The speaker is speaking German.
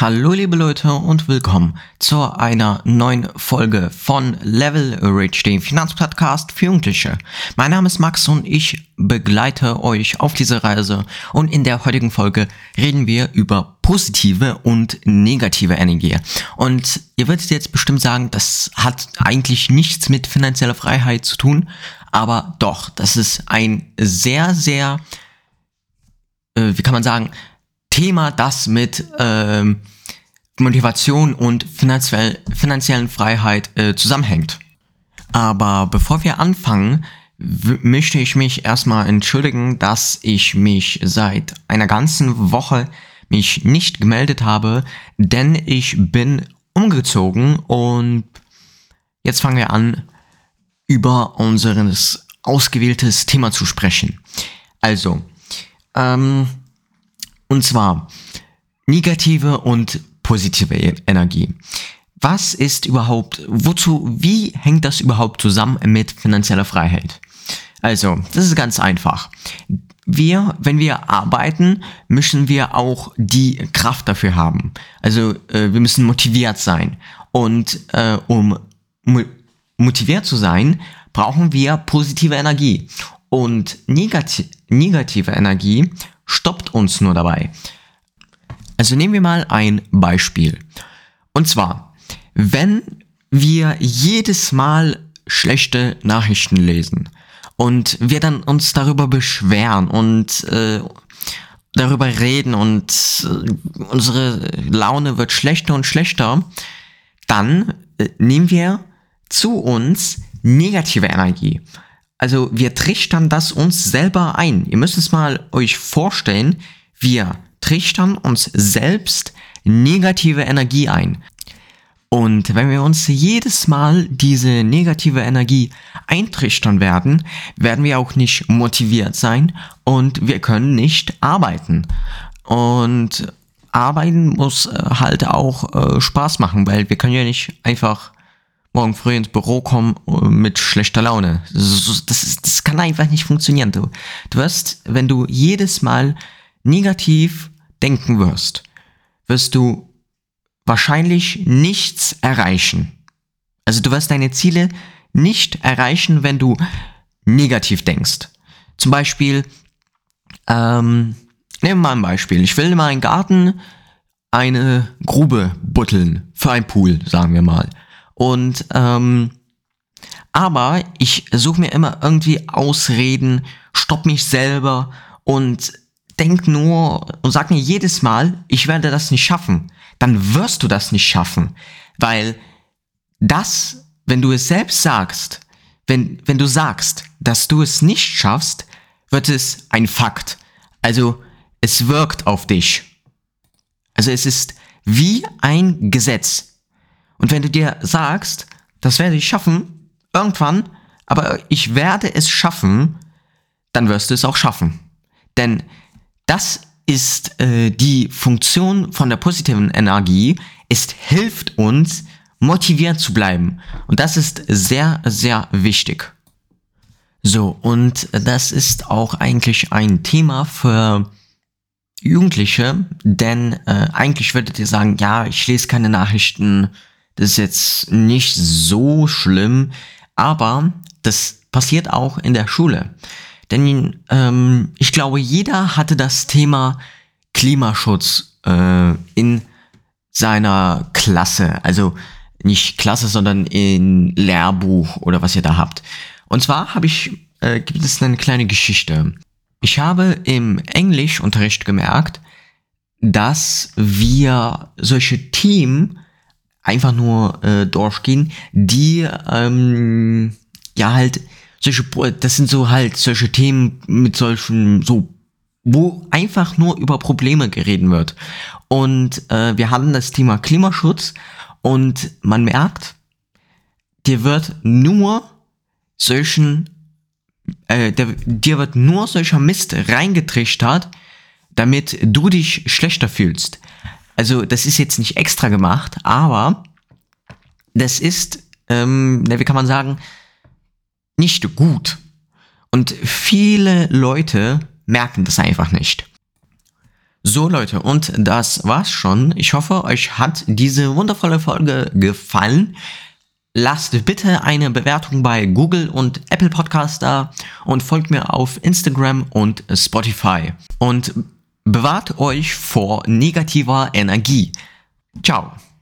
Hallo liebe Leute und willkommen zu einer neuen Folge von Level Rich, dem Finanzpodcast für Jugendliche. Mein Name ist Max und ich begleite euch auf diese Reise und in der heutigen Folge reden wir über positive und negative Energie. Und ihr werdet jetzt bestimmt sagen, das hat eigentlich nichts mit finanzieller Freiheit zu tun, aber doch, das ist ein sehr, sehr, äh, wie kann man sagen, Thema, das mit ähm, Motivation und finanziell, finanziellen Freiheit äh, zusammenhängt. Aber bevor wir anfangen, möchte ich mich erstmal entschuldigen, dass ich mich seit einer ganzen Woche mich nicht gemeldet habe, denn ich bin umgezogen und jetzt fangen wir an, über unser ausgewähltes Thema zu sprechen. Also, ähm, und zwar negative und positive Energie. Was ist überhaupt, wozu, wie hängt das überhaupt zusammen mit finanzieller Freiheit? Also, das ist ganz einfach. Wir, wenn wir arbeiten, müssen wir auch die Kraft dafür haben. Also, äh, wir müssen motiviert sein. Und äh, um mo motiviert zu sein, brauchen wir positive Energie. Und negati negative Energie stoppt uns nur dabei. Also nehmen wir mal ein Beispiel. Und zwar, wenn wir jedes Mal schlechte Nachrichten lesen und wir dann uns darüber beschweren und äh, darüber reden und äh, unsere Laune wird schlechter und schlechter, dann äh, nehmen wir zu uns negative Energie. Also wir trichtern das uns selber ein. Ihr müsst es mal euch vorstellen, wir trichtern uns selbst negative Energie ein. Und wenn wir uns jedes Mal diese negative Energie eintrichtern werden, werden wir auch nicht motiviert sein und wir können nicht arbeiten. Und arbeiten muss äh, halt auch äh, Spaß machen, weil wir können ja nicht einfach morgen früh ins Büro kommen äh, mit schlechter Laune. Das, ist, das kann einfach nicht funktionieren. Du, du wirst, wenn du jedes Mal negativ denken wirst, wirst du wahrscheinlich nichts erreichen. Also du wirst deine Ziele nicht erreichen, wenn du negativ denkst. Zum Beispiel, ähm, nehmen wir mal ein Beispiel. Ich will in meinen Garten eine Grube butteln für ein Pool, sagen wir mal. Und ähm, aber ich suche mir immer irgendwie Ausreden, stopp mich selber und denk nur und sag mir jedes Mal, ich werde das nicht schaffen. Dann wirst du das nicht schaffen, weil das, wenn du es selbst sagst, wenn, wenn du sagst, dass du es nicht schaffst, wird es ein Fakt. Also es wirkt auf dich. Also es ist wie ein Gesetz. Und wenn du dir sagst, das werde ich schaffen, irgendwann, aber ich werde es schaffen, dann wirst du es auch schaffen. Denn das ist äh, die Funktion von der positiven Energie. Es hilft uns, motiviert zu bleiben. Und das ist sehr, sehr wichtig. So, und das ist auch eigentlich ein Thema für Jugendliche, denn äh, eigentlich würdet ihr sagen, ja, ich lese keine Nachrichten, das ist jetzt nicht so schlimm, aber das passiert auch in der Schule. Denn ähm, ich glaube, jeder hatte das Thema Klimaschutz äh, in seiner Klasse. Also nicht Klasse, sondern in Lehrbuch oder was ihr da habt. Und zwar habe ich, äh, gibt es eine kleine Geschichte. Ich habe im Englischunterricht gemerkt, dass wir solche Themen einfach nur äh, durchgehen, die ähm, ja halt solche, das sind so halt solche Themen mit solchen so wo einfach nur über Probleme geredet wird. Und äh, wir hatten das Thema Klimaschutz und man merkt, dir wird nur solchen, äh, der, dir wird nur solcher Mist reingetrichtert, damit du dich schlechter fühlst. Also das ist jetzt nicht extra gemacht, aber das ist, ähm, wie kann man sagen, nicht gut. Und viele Leute merken das einfach nicht. So Leute, und das war's schon. Ich hoffe, euch hat diese wundervolle Folge gefallen. Lasst bitte eine Bewertung bei Google und Apple Podcast da und folgt mir auf Instagram und Spotify. Und bewahrt euch vor negativer Energie. Ciao.